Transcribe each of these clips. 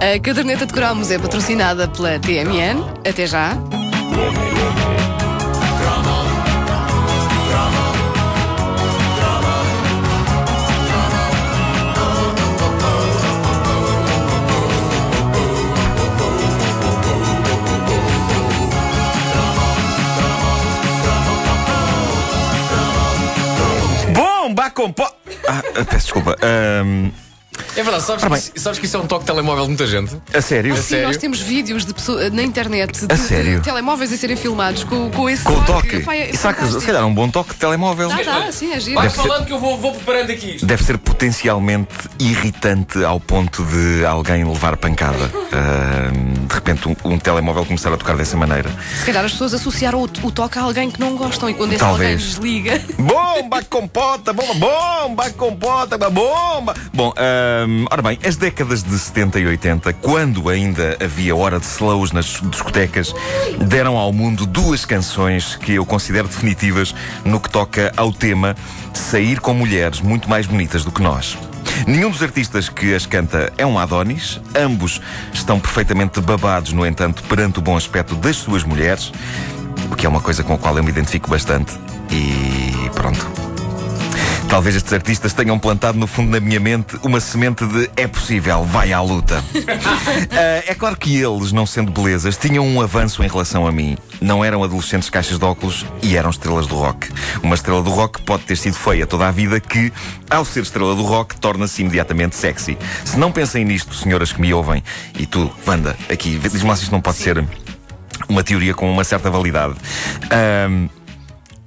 A caderneta de cromos é patrocinada pela TMN. Até já. Peço desculpa. Ahm, É verdade, sabes, Ora que, isso- sabes que isso é um toque de telemóvel de muita gente? a sério? Sim, sério? nós temos vídeos de pessoa- na internet de, A sério? de telemóveis a serem filmados com, com esse Com o toque. Pá, é será que fantástico. se calhar um bom toque de telemóvel? Dá, dá, sim, é giro. Vai Deve ser- falando que eu vou, vou preparando aqui isto. Deve ser potencialmente irritante ao ponto de alguém levar pancada. Ahm, de repente, um, um telemóvel começar a tocar dessa maneira. Se calhar as pessoas associaram o, o toque a alguém que não gostam e quando esse Talvez. alguém desliga. Bomba, compota, bomba, bomba, compota, bomba. Bom, ahm, ora bem, as décadas de 70 e 80, quando ainda havia hora de slows nas discotecas, deram ao mundo duas canções que eu considero definitivas no que toca ao tema sair com mulheres muito mais bonitas do que nós. Nenhum dos artistas que as canta é um Adonis, ambos estão perfeitamente babados, no entanto, perante o bom aspecto das suas mulheres, o que é uma coisa com a qual eu me identifico bastante. E pronto. Talvez estes artistas tenham plantado no fundo da minha mente uma semente de é possível, vai à luta. Ah, é claro que eles, não sendo belezas, tinham um avanço em relação a mim. Não eram adolescentes caixas de óculos e eram estrelas do rock. Uma estrela do rock pode ter sido feia toda a vida que, ao ser estrela do rock, torna-se imediatamente sexy. Se não pensem nisto, senhoras que me ouvem, e tu, Wanda, aqui, diz-me lá se isto não pode ser uma teoria com uma certa validade.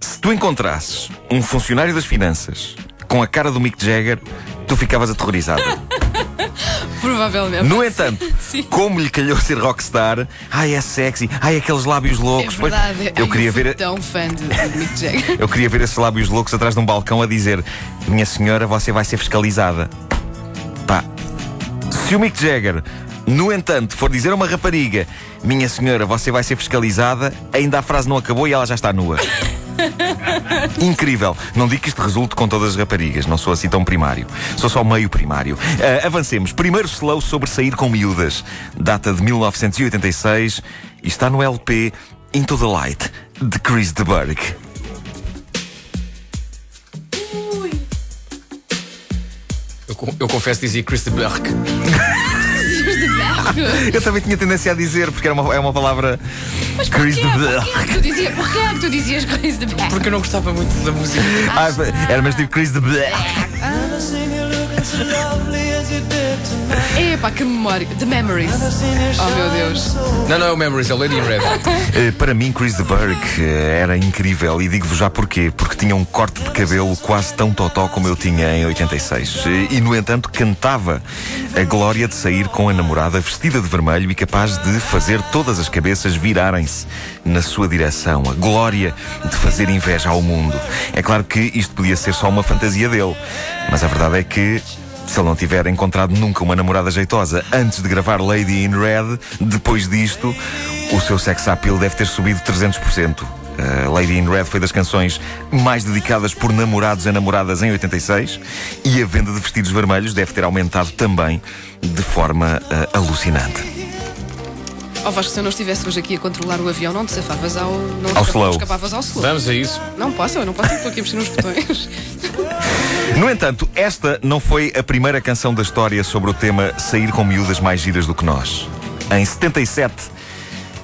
Se tu encontrasses um funcionário das finanças com a cara do Mick Jagger, tu ficavas aterrorizado. Provavelmente. No entanto, Sim. como lhe calhou ser rockstar, ai é sexy, ai aqueles lábios É loucos. Pois, verdade. eu Ai, queria fui ver. tão fã de, de Mick Jagger. Eu queria ver esses lábios loucos atrás de um balcão a dizer: Minha senhora, você vai ser fiscalizada. Pá, se o Mick Jagger, no entanto, for dizer a uma rapariga: Minha senhora, você vai ser fiscalizada, ainda a frase não acabou e ela já está nua. Incrível. Não digo que isto resulte com todas as raparigas, não sou assim tão primário. Sou só meio primário. Ah, avancemos. Primeiro slow sobre sair com miúdas. Data de 1986 e está no LP Into the Light, de Chris de Burgh. Eu, co- eu confesso dizia Chris de Berg. Eu também tinha tendência a dizer, porque era uma, é uma palavra. Chris Burgh. Porquê que tu dizias, porquê é que tu dizias Chris de Beck? Porque eu não gostava muito da música. Ah, era mais tipo Chris de Burgh. Epá, que memória. The Memories. Oh meu Deus. Não, não é o Memories, é o Lady in Red. Eh, Para mim, Chris de Burgh eh, era incrível e digo-vos já porquê. Porque tinha um corte de cabelo quase tão totó como eu tinha em 86. Eh, E, no entanto, cantava a glória de sair com a namorada vestida de vermelho e capaz de fazer todas as cabeças virarem-se na sua direção. A glória de fazer inveja ao mundo. É claro que isto podia ser só uma fantasia dele, mas a verdade é que. Se ele não tiver encontrado nunca uma namorada jeitosa antes de gravar Lady in Red, depois disto, o seu sex appeal deve ter subido 300%. Uh, Lady in Red foi das canções mais dedicadas por namorados a namoradas em 86 e a venda de vestidos vermelhos deve ter aumentado também de forma uh, alucinante. Oh Vasco, se eu não estivesse hoje aqui a controlar o avião, não te safavas ao. Não Ao escapa- slow. não escapavas ao slow. Vamos a isso. Não posso, eu não posso, estou aqui a mexer nos botões. No entanto, esta não foi a primeira canção da história sobre o tema sair com miúdas mais giras do que nós. Em 77,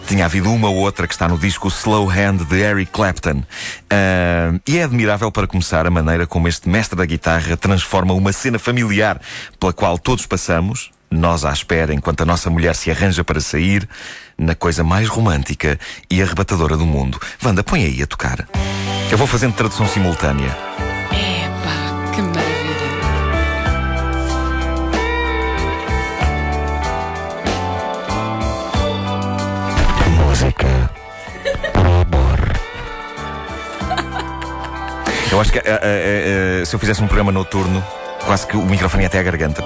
tinha havido uma ou outra que está no disco Slow Hand de Eric Clapton. Ah, e é admirável, para começar, a maneira como este mestre da guitarra transforma uma cena familiar pela qual todos passamos, nós à espera enquanto a nossa mulher se arranja para sair, na coisa mais romântica e arrebatadora do mundo. Wanda, põe aí a tocar. Eu vou fazendo tradução simultânea. Música amor. Eu acho que eh, eh, eh, se eu fizesse um programa noturno, quase que o microfone ia até à garganta.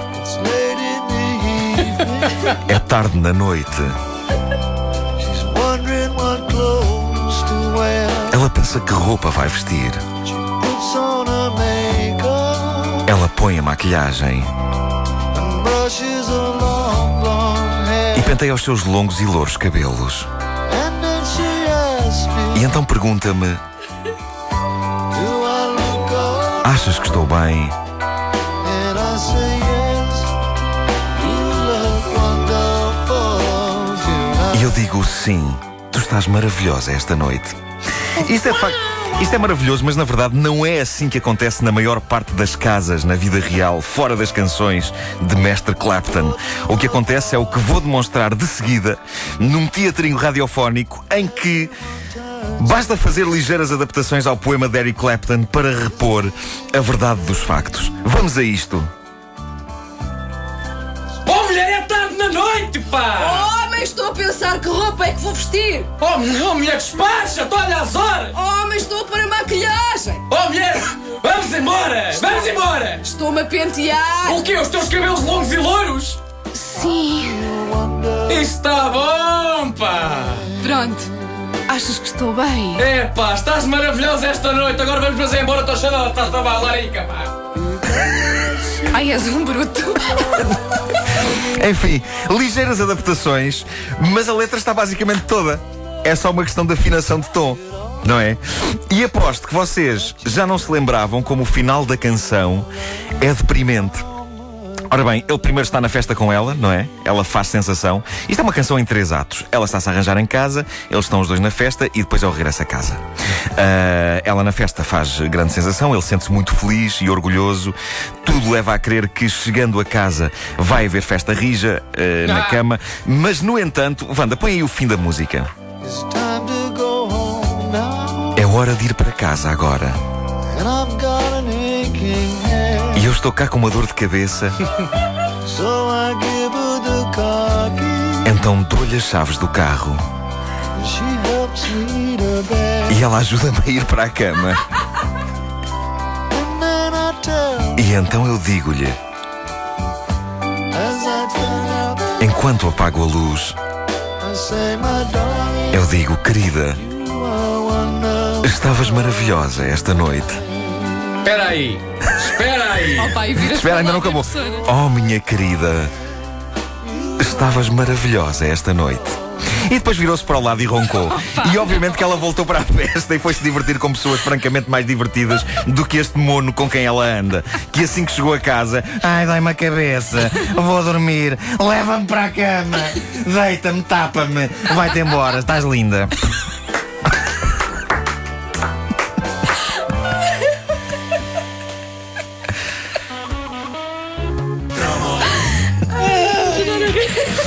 É tarde na noite. Ela pensa que roupa vai vestir. A Ela põe a maquilhagem e penteia os seus longos e louros cabelos. E então pergunta-me? Achas que estou bem? E eu digo sim, tu estás maravilhosa esta noite. Isto é. Isto é maravilhoso, mas na verdade não é assim que acontece na maior parte das casas na vida real, fora das canções de Mestre Clapton. O que acontece é o que vou demonstrar de seguida num teatrinho radiofónico em que basta fazer ligeiras adaptações ao poema de Eric Clapton para repor a verdade dos factos. Vamos a isto. Oh, mulher, é tarde na noite, pá! Homem, estou a pensar que roupa é que vou vestir. Oh, não, mulher, despacha-te, olha as horas! Homem, estou a pôr a maquilhagem. Oh, mulher, vamos embora! Vamos embora! Estou-me a pentear. O quê? Os teus cabelos longos e louros? Sim. Está bom, pá! Pronto. Achas que estou bem? É, pá, estás maravilhosa esta noite. Agora vamos fazer embora, estou cheio de estás a larica, pá! Ai, és um bruto. Enfim, ligeiras adaptações, mas a letra está basicamente toda. É só uma questão de afinação de tom, não é? E aposto que vocês já não se lembravam como o final da canção é deprimente. Ora bem, ele primeiro está na festa com ela, não é? Ela faz sensação. Isto é uma canção em três atos. Ela está-se a arranjar em casa, eles estão os dois na festa e depois ele regressa a casa. Ah, ela na festa faz grande sensação, ele sente-se muito feliz e orgulhoso. Tudo leva a crer que chegando a casa vai haver festa rija ah, na Ah. cama. Mas, no entanto, Wanda, põe aí o fim da música. É hora de ir para casa agora. Eu estou cá com uma dor de cabeça, então dou-lhe as chaves do carro. E ela ajuda-me a ir para a cama. E então eu digo-lhe, enquanto apago a luz, eu digo, querida, estavas maravilhosa esta noite. Espera aí! Espera aí! Oh, pai, vira Espera, ainda não acabou. Oh, minha querida, estavas maravilhosa esta noite. E depois virou-se para o lado e roncou. E obviamente que ela voltou para a festa e foi-se divertir com pessoas francamente mais divertidas do que este mono com quem ela anda. Que assim que chegou a casa, ai, dai-me a cabeça, vou dormir, leva-me para a cama, deita-me, tapa-me, vai-te embora, estás linda.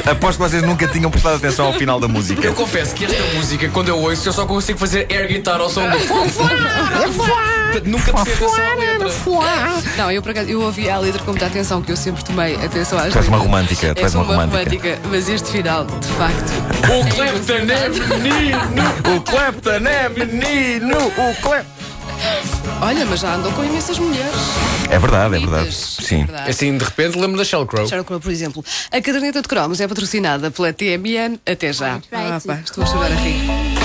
Aposto que vocês nunca tinham prestado atenção ao final da música. Eu confesso que esta música, quando eu ouço, eu só consigo fazer air guitar ao som do. Nunca prestei atenção à letra. Não, eu por acaso, eu ouvi a letra com muita atenção, que eu sempre tomei atenção às Tu és uma letras. romântica, tu Eu és uma romântica. Mas este final, de facto. O Clapton é menino! O Clapton é menino, o Clapton. Olha, mas já andou com imensas mulheres. É verdade, é verdade. Bonitas, Sim. verdade. Assim, de repente, lembro da Sheryl Crow. Sheryl Crow, por exemplo. A caderneta de cromos é patrocinada pela TMN. Até já. Ah, pá, estou a chorar a rir.